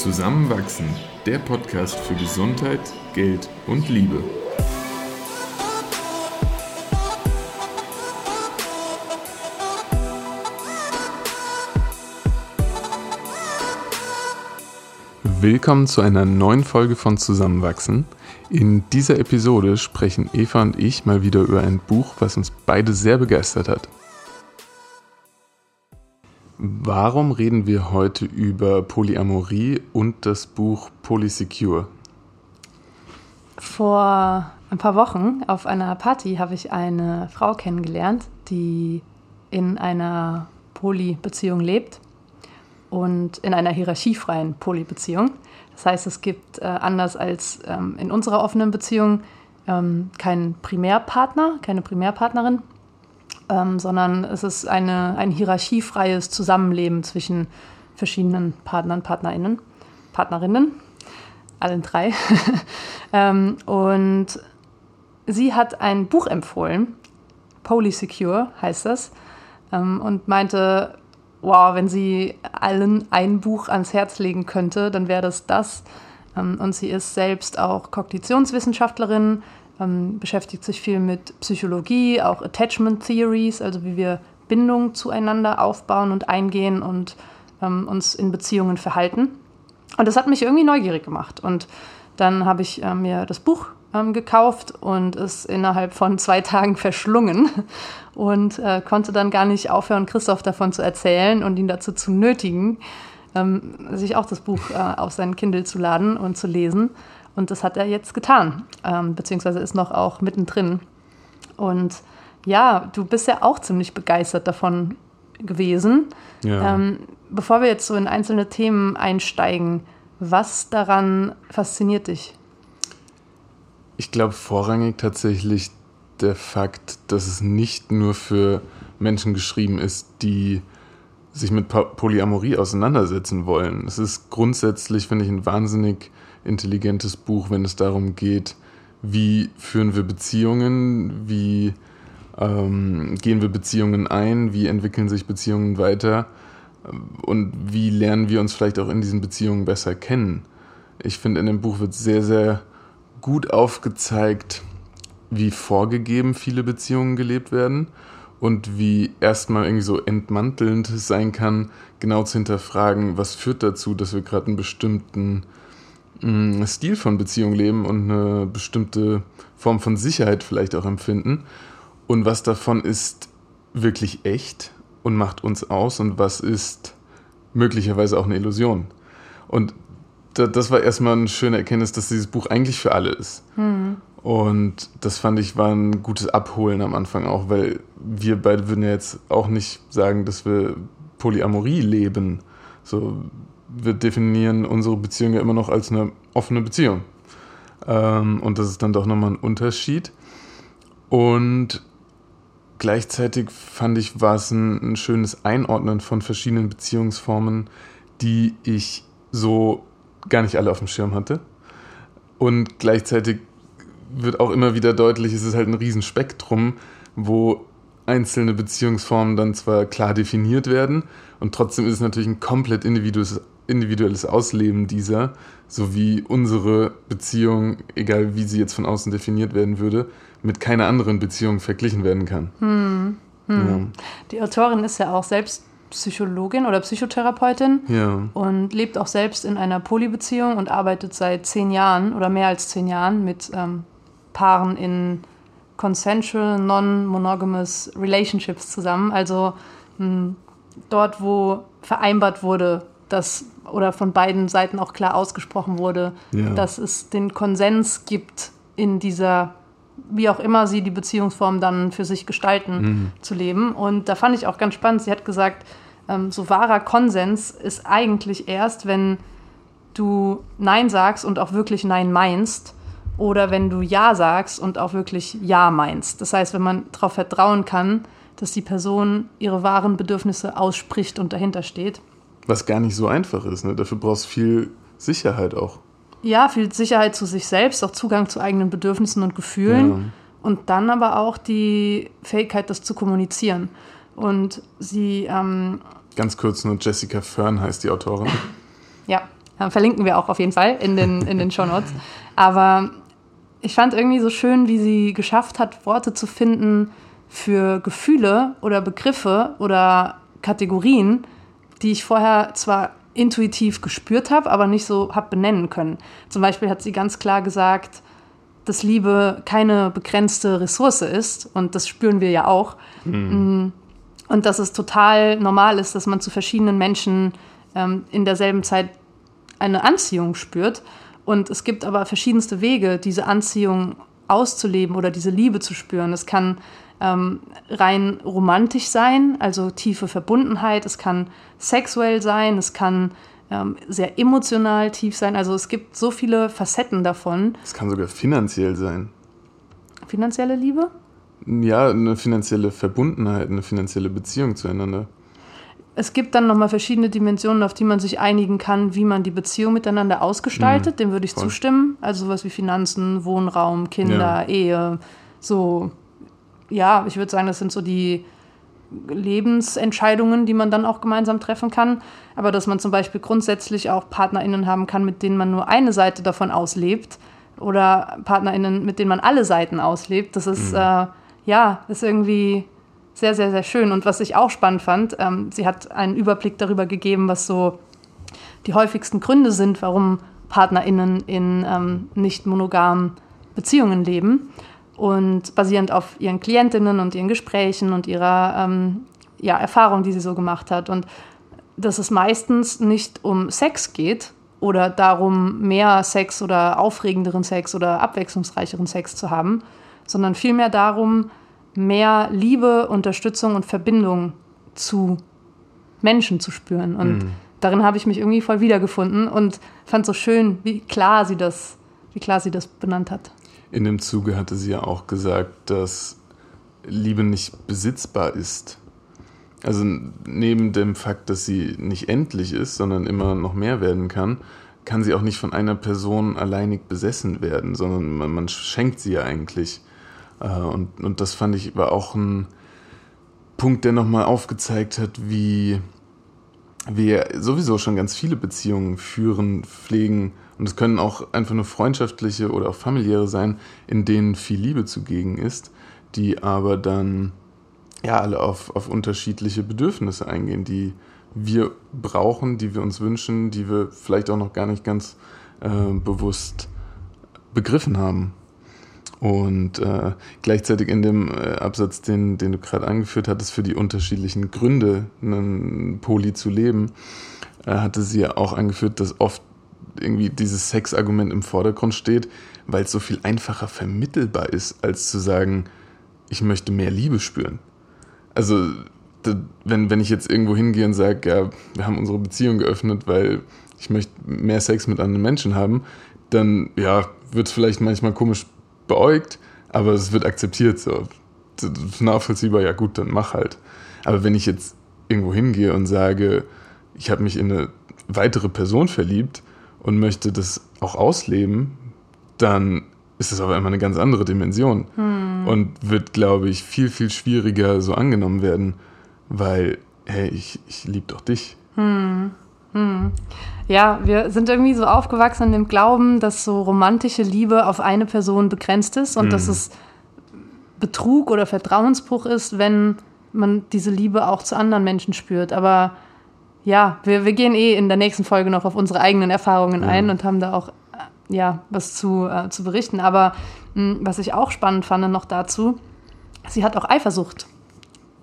Zusammenwachsen, der Podcast für Gesundheit, Geld und Liebe. Willkommen zu einer neuen Folge von Zusammenwachsen. In dieser Episode sprechen Eva und ich mal wieder über ein Buch, was uns beide sehr begeistert hat. Warum reden wir heute über Polyamorie und das Buch Polysecure? Vor ein paar Wochen auf einer Party habe ich eine Frau kennengelernt, die in einer Polybeziehung lebt und in einer hierarchiefreien Polybeziehung. Das heißt, es gibt äh, anders als ähm, in unserer offenen Beziehung ähm, keinen Primärpartner, keine Primärpartnerin, ähm, sondern es ist eine, ein hierarchiefreies Zusammenleben zwischen verschiedenen Partnern, Partnerinnen, Partnerinnen, allen drei. ähm, und sie hat ein Buch empfohlen, Polysecure heißt das, ähm, und meinte, wow, wenn sie allen ein Buch ans Herz legen könnte, dann wäre das das. Ähm, und sie ist selbst auch Kognitionswissenschaftlerin, ähm, beschäftigt sich viel mit Psychologie, auch Attachment Theories, also wie wir Bindung zueinander aufbauen und eingehen und ähm, uns in Beziehungen verhalten. Und das hat mich irgendwie neugierig gemacht. Und dann habe ich äh, mir das Buch ähm, gekauft und es innerhalb von zwei Tagen verschlungen und äh, konnte dann gar nicht aufhören, Christoph davon zu erzählen und ihn dazu zu nötigen, ähm, sich auch das Buch äh, auf sein Kindle zu laden und zu lesen. Und das hat er jetzt getan, ähm, beziehungsweise ist noch auch mittendrin. Und ja, du bist ja auch ziemlich begeistert davon gewesen. Ja. Ähm, bevor wir jetzt so in einzelne Themen einsteigen, was daran fasziniert dich? Ich glaube vorrangig tatsächlich der Fakt, dass es nicht nur für Menschen geschrieben ist, die sich mit Polyamorie auseinandersetzen wollen. Es ist grundsätzlich, finde ich, ein wahnsinnig intelligentes Buch, wenn es darum geht, wie führen wir Beziehungen, wie ähm, gehen wir Beziehungen ein, wie entwickeln sich Beziehungen weiter und wie lernen wir uns vielleicht auch in diesen Beziehungen besser kennen. Ich finde, in dem Buch wird sehr, sehr gut aufgezeigt, wie vorgegeben viele Beziehungen gelebt werden und wie erstmal irgendwie so entmantelnd es sein kann, genau zu hinterfragen, was führt dazu, dass wir gerade einen bestimmten mh, Stil von Beziehung leben und eine bestimmte Form von Sicherheit vielleicht auch empfinden und was davon ist wirklich echt und macht uns aus und was ist möglicherweise auch eine Illusion. Und das war erstmal eine schöne Erkenntnis, dass dieses Buch eigentlich für alle ist. Mhm. Und das fand ich war ein gutes Abholen am Anfang auch, weil wir beide würden ja jetzt auch nicht sagen, dass wir Polyamorie leben. So, wir definieren unsere Beziehung ja immer noch als eine offene Beziehung. Ähm, und das ist dann doch nochmal ein Unterschied. Und gleichzeitig fand ich, war es ein, ein schönes Einordnen von verschiedenen Beziehungsformen, die ich so gar nicht alle auf dem Schirm hatte. Und gleichzeitig wird auch immer wieder deutlich, es ist halt ein Riesenspektrum, wo einzelne Beziehungsformen dann zwar klar definiert werden und trotzdem ist es natürlich ein komplett individuelles, individuelles Ausleben dieser, sowie unsere Beziehung, egal wie sie jetzt von außen definiert werden würde, mit keiner anderen Beziehung verglichen werden kann. Hm. Hm. Ja. Die Autorin ist ja auch selbst Psychologin oder Psychotherapeutin ja. und lebt auch selbst in einer Polybeziehung und arbeitet seit zehn Jahren oder mehr als zehn Jahren mit ähm, Paaren in consensual, non-monogamous Relationships zusammen. Also mh, hm, dort, wo vereinbart wurde, dass oder von beiden Seiten auch klar ausgesprochen wurde, ja. dass es den Konsens gibt, in dieser, wie auch immer sie die Beziehungsform dann für sich gestalten, mhm. zu leben. Und da fand ich auch ganz spannend, sie hat gesagt, ähm, so wahrer Konsens ist eigentlich erst, wenn du Nein sagst und auch wirklich Nein meinst oder wenn du Ja sagst und auch wirklich Ja meinst. Das heißt, wenn man darauf vertrauen kann, dass die Person ihre wahren Bedürfnisse ausspricht und dahinter steht. Was gar nicht so einfach ist. Ne? Dafür brauchst du viel Sicherheit auch. Ja, viel Sicherheit zu sich selbst, auch Zugang zu eigenen Bedürfnissen und Gefühlen. Ja. Und dann aber auch die Fähigkeit, das zu kommunizieren. Und sie. Ähm, Ganz kurz nur: Jessica Fern heißt die Autorin. ja, verlinken wir auch auf jeden Fall in den, in den Show Notes. Aber ich fand irgendwie so schön, wie sie geschafft hat, Worte zu finden für Gefühle oder Begriffe oder Kategorien, die ich vorher zwar intuitiv gespürt habe, aber nicht so habe benennen können. Zum Beispiel hat sie ganz klar gesagt, dass Liebe keine begrenzte Ressource ist und das spüren wir ja auch. Mhm. Und dass es total normal ist, dass man zu verschiedenen Menschen ähm, in derselben Zeit eine Anziehung spürt. Und es gibt aber verschiedenste Wege, diese Anziehung auszuleben oder diese Liebe zu spüren. Es kann ähm, rein romantisch sein, also tiefe Verbundenheit. Es kann sexuell sein, es kann ähm, sehr emotional tief sein. Also es gibt so viele Facetten davon. Es kann sogar finanziell sein. Finanzielle Liebe? Ja, eine finanzielle Verbundenheit, eine finanzielle Beziehung zueinander. Es gibt dann nochmal verschiedene Dimensionen, auf die man sich einigen kann, wie man die Beziehung miteinander ausgestaltet. Mhm, Dem würde ich voll. zustimmen. Also sowas wie Finanzen, Wohnraum, Kinder, ja. Ehe, so ja, ich würde sagen, das sind so die Lebensentscheidungen, die man dann auch gemeinsam treffen kann. Aber dass man zum Beispiel grundsätzlich auch PartnerInnen haben kann, mit denen man nur eine Seite davon auslebt oder PartnerInnen, mit denen man alle Seiten auslebt, das ist, mhm. äh, ja, ist irgendwie sehr, sehr, sehr schön. Und was ich auch spannend fand, ähm, sie hat einen Überblick darüber gegeben, was so die häufigsten Gründe sind, warum PartnerInnen in ähm, nicht monogamen Beziehungen leben. Und basierend auf ihren Klientinnen und ihren Gesprächen und ihrer ähm, ja, Erfahrung, die sie so gemacht hat. Und dass es meistens nicht um Sex geht oder darum, mehr Sex oder aufregenderen Sex oder abwechslungsreicheren Sex zu haben, sondern vielmehr darum, mehr Liebe, Unterstützung und Verbindung zu Menschen zu spüren. Und mhm. darin habe ich mich irgendwie voll wiedergefunden und fand so schön, wie klar sie das, wie klar sie das benannt hat. In dem Zuge hatte sie ja auch gesagt, dass Liebe nicht besitzbar ist. Also neben dem Fakt, dass sie nicht endlich ist, sondern immer noch mehr werden kann, kann sie auch nicht von einer Person alleinig besessen werden, sondern man, man schenkt sie ja eigentlich. Äh, und, und das fand ich war auch ein Punkt, der nochmal aufgezeigt hat, wie wir sowieso schon ganz viele Beziehungen führen, pflegen und es können auch einfach nur freundschaftliche oder auch familiäre sein, in denen viel Liebe zugegen ist, die aber dann ja alle auf, auf unterschiedliche Bedürfnisse eingehen, die wir brauchen, die wir uns wünschen, die wir vielleicht auch noch gar nicht ganz äh, bewusst begriffen haben. Und äh, gleichzeitig in dem äh, Absatz, den, den du gerade angeführt hattest, für die unterschiedlichen Gründe, einen Poli zu leben, äh, hatte sie ja auch angeführt, dass oft irgendwie dieses Sexargument im Vordergrund steht, weil es so viel einfacher vermittelbar ist, als zu sagen, ich möchte mehr Liebe spüren. Also, wenn, wenn ich jetzt irgendwo hingehe und sage, ja, wir haben unsere Beziehung geöffnet, weil ich möchte mehr Sex mit anderen Menschen haben, dann ja, wird es vielleicht manchmal komisch beäugt, aber es wird akzeptiert. So. Nachvollziehbar, ja gut, dann mach halt. Aber wenn ich jetzt irgendwo hingehe und sage, ich habe mich in eine weitere Person verliebt, und möchte das auch ausleben, dann ist das aber immer eine ganz andere Dimension hm. und wird, glaube ich, viel, viel schwieriger so angenommen werden, weil, hey, ich, ich liebe doch dich. Hm. Hm. Ja, wir sind irgendwie so aufgewachsen in dem Glauben, dass so romantische Liebe auf eine Person begrenzt ist und dass hm. es Betrug oder Vertrauensbruch ist, wenn man diese Liebe auch zu anderen Menschen spürt. Aber ja, wir, wir gehen eh in der nächsten Folge noch auf unsere eigenen Erfahrungen ein ja. und haben da auch äh, ja, was zu, äh, zu berichten. Aber mh, hm, was ich auch spannend fand noch dazu, sie hat auch Eifersucht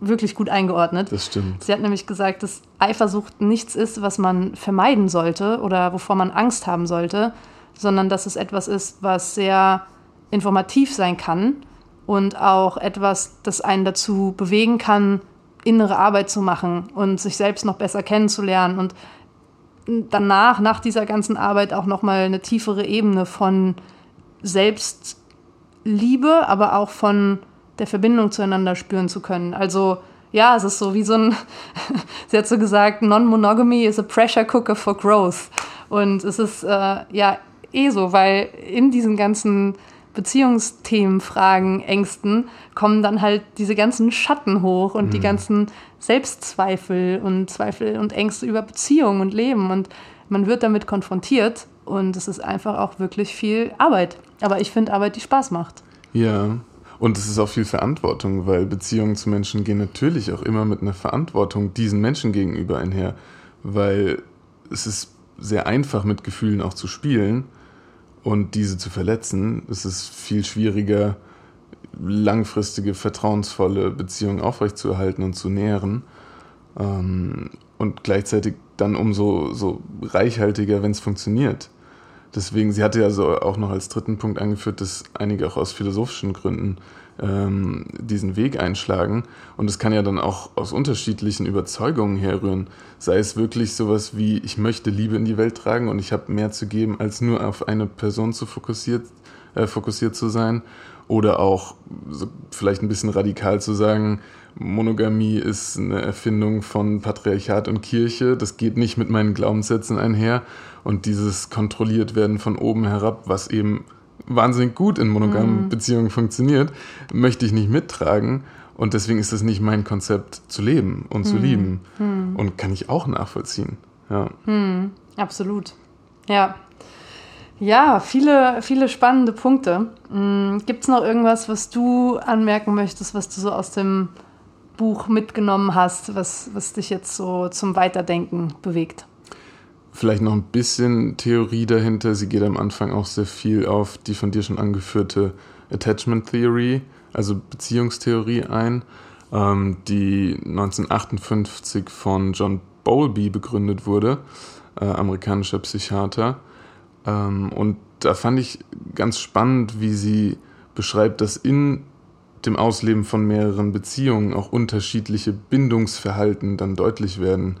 wirklich gut eingeordnet. Das stimmt. Sie hat nämlich gesagt, dass Eifersucht nichts ist, was man vermeiden sollte oder wovor man Angst haben sollte, sondern dass es etwas ist, was sehr informativ sein kann und auch etwas, das einen dazu bewegen kann, innere Arbeit zu machen und sich selbst noch besser kennenzulernen und danach, nach dieser ganzen Arbeit auch nochmal eine tiefere Ebene von Selbstliebe, aber auch von der Verbindung zueinander spüren zu können. Also ja, es ist so wie so ein, sie hat so gesagt, Non-Monogamy is a pressure cooker for growth. Und es ist äh, ja eh so, weil in diesen ganzen Beziehungsthemen, Fragen, Ängsten kommen dann halt diese ganzen Schatten hoch und mhm. die ganzen Selbstzweifel und Zweifel und Ängste über Beziehung und Leben. Und man wird damit konfrontiert und es ist einfach auch wirklich viel Arbeit. Aber ich finde Arbeit, die Spaß macht. Ja, und es ist auch viel Verantwortung, weil Beziehungen zu Menschen gehen natürlich auch immer mit einer Verantwortung diesen Menschen gegenüber einher, weil es ist sehr einfach mit Gefühlen auch zu spielen und diese zu verletzen. Es ist viel schwieriger, langfristige, vertrauensvolle Beziehungen aufrechtzuerhalten und zu nähren. Ähm, und gleichzeitig dann umso so reichhaltiger, wenn es funktioniert. Deswegen, sie hatte ja so auch noch als dritten Punkt angeführt, dass einige auch aus philosophischen Gründen ähm, diesen Weg einschlagen. Und es kann ja dann auch aus unterschiedlichen Überzeugungen herrühren. Sei es wirklich sowas wie, ich möchte Liebe in die Welt tragen und ich habe mehr zu geben, als nur auf eine Person zu fokussiert, äh, fokussiert zu sein. Oder auch so vielleicht ein bisschen radikal zu sagen, Monogamie ist eine Erfindung von Patriarchat und Kirche. Das geht nicht mit meinen Glaubenssätzen einher. Und dieses kontrolliert werden von oben herab, was eben wahnsinnig gut in monogamen mhm. Beziehungen funktioniert, möchte ich nicht mittragen. Und deswegen ist es nicht mein Konzept zu leben und zu mhm. lieben. Mhm. Und kann ich auch nachvollziehen. Ja. Mhm. Absolut. Ja. Ja, viele, viele spannende Punkte. Mhm. Gibt es noch irgendwas, was du anmerken möchtest, was du so aus dem Buch mitgenommen hast, was, was dich jetzt so zum Weiterdenken bewegt? Vielleicht noch ein bisschen Theorie dahinter. Sie geht am Anfang auch sehr viel auf die von dir schon angeführte Attachment Theory, also Beziehungstheorie ein, ähm, die 1958 von John Bowlby begründet wurde, äh, amerikanischer Psychiater. Ähm, und da fand ich ganz spannend, wie sie beschreibt, dass in dem Ausleben von mehreren Beziehungen auch unterschiedliche Bindungsverhalten dann deutlich werden,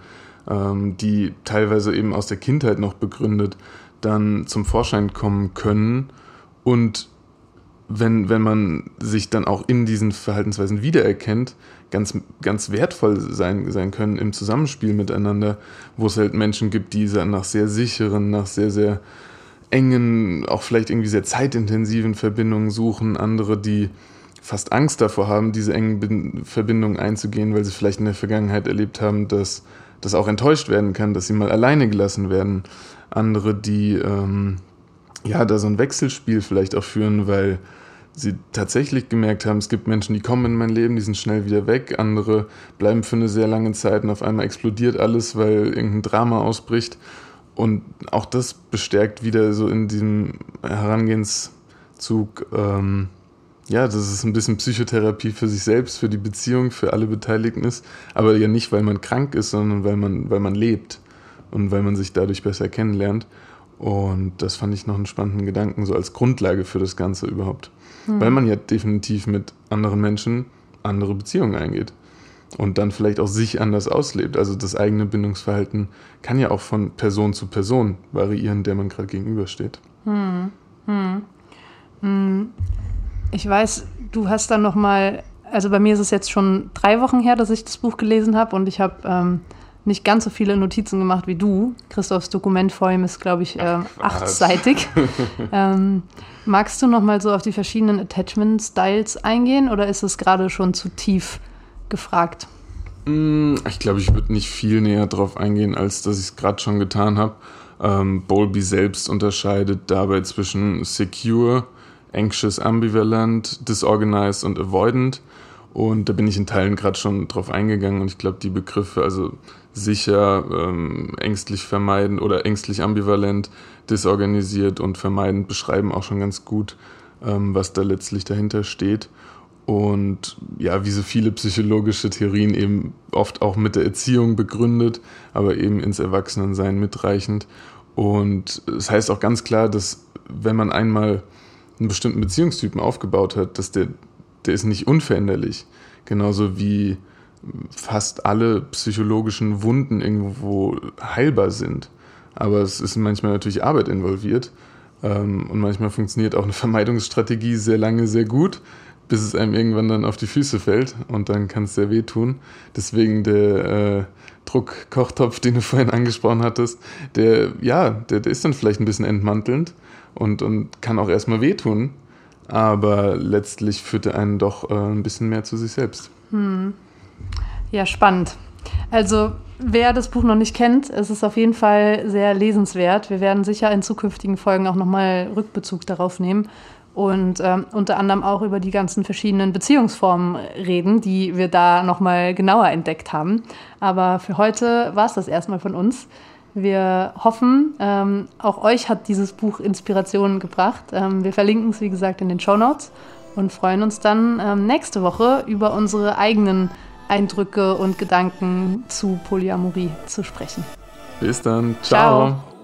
ähm, die teilweise eben aus der Kindheit noch begründet dann zum Vorschein kommen können. Und wenn, wenn man sich dann auch in diesen Verhaltensweisen wiedererkennt, ganz, ganz wertvoll sein, sein können im Zusammenspiel miteinander, wo es halt Menschen gibt, die nach sehr sicheren, nach sehr, sehr engen, auch vielleicht irgendwie sehr zeitintensiven Verbindungen suchen, andere, die fast Angst davor haben, diese engen Verbindungen einzugehen, weil sie vielleicht in der Vergangenheit erlebt haben, dass das auch enttäuscht werden kann, dass sie mal alleine gelassen werden. Andere, die ähm, ja da so ein Wechselspiel vielleicht auch führen, weil sie tatsächlich gemerkt haben, es gibt Menschen, die kommen in mein Leben, die sind schnell wieder weg, andere bleiben für eine sehr lange Zeit und auf einmal explodiert alles, weil irgendein Drama ausbricht. Und auch das bestärkt wieder so in diesem Herangehенszug, ähm, ja, dass es ein bisschen Psychotherapie für sich selbst, für die Beziehung, für alle Beteiligten ist. Aber ja nicht, weil man krank ist, sondern weil man, weil man lebt und weil man sich dadurch besser kennenlernt. Und das fand ich noch einen spannenden Gedanken, so als Grundlage für das Ganze überhaupt. Mhm. Weil man ja definitiv mit anderen Menschen andere Beziehungen eingeht und dann vielleicht auch sich anders auslebt. Also das eigene Bindungsverhalten kann ja auch von Person zu Person variieren, der man gerade gegenübersteht. Hm. Hm. Ich weiß, du hast dann noch mal, also bei mir ist es jetzt schon drei Wochen her, dass ich das Buch gelesen habe und ich habe ähm, nicht ganz so viele Notizen gemacht wie du. Christophs Dokument vor ihm ist, glaube ich, äh, achtseitig. ähm, magst du noch mal so auf die verschiedenen Attachment-Styles eingehen oder ist es gerade schon zu tief gefragt? Mm, ich glaube, ich würde nicht viel näher darauf eingehen, als dass ich es gerade schon getan habe. Ähm, Bowlby selbst unterscheidet dabei zwischen secure, anxious, ambivalent, disorganized und avoidant. Und da bin ich in Teilen gerade schon drauf eingegangen und ich glaube, die Begriffe, also sicher, ähm, ängstlich vermeiden oder ängstlich ambivalent, disorganisiert und vermeidend beschreiben auch schon ganz gut, ähm, was da letztlich dahinter steht. Und ja, wie so viele psychologische Theorien eben oft auch mit der Erziehung begründet, aber eben ins Erwachsenensein mitreichend. Und es das heißt auch ganz klar, dass wenn man einmal einen bestimmten Beziehungstypen aufgebaut hat, dass der, der ist nicht unveränderlich. Genauso wie fast alle psychologischen Wunden irgendwo heilbar sind. Aber es ist manchmal natürlich Arbeit involviert. Ähm, und manchmal funktioniert auch eine Vermeidungsstrategie sehr lange sehr gut, bis es einem irgendwann dann auf die Füße fällt und dann kann es sehr wehtun. Deswegen der äh, Druckkochtopf, den du vorhin angesprochen hattest, der, ja, der, der ist dann vielleicht ein bisschen entmantelnd und, und kann auch erstmal wehtun, aber letztlich führt er einen doch äh, ein bisschen mehr zu sich selbst. Hm. Ja, spannend. Also wer das Buch noch nicht kennt, es ist auf jeden Fall sehr lesenswert. Wir werden sicher in zukünftigen Folgen auch nochmal Rückbezug darauf nehmen und ähm, unter anderem auch über die ganzen verschiedenen Beziehungsformen reden, die wir da nochmal genauer entdeckt haben. Aber für heute war es das erstmal von uns. Wir hoffen, ähm, auch euch hat dieses Buch Inspirationen gebracht. Ähm, wir verlinken es, wie gesagt, in den Show Notes und freuen uns dann ähm, nächste Woche über unsere eigenen Eindrücke und Gedanken zu Polyamorie zu sprechen. Bis dann. Ciao. Ciao.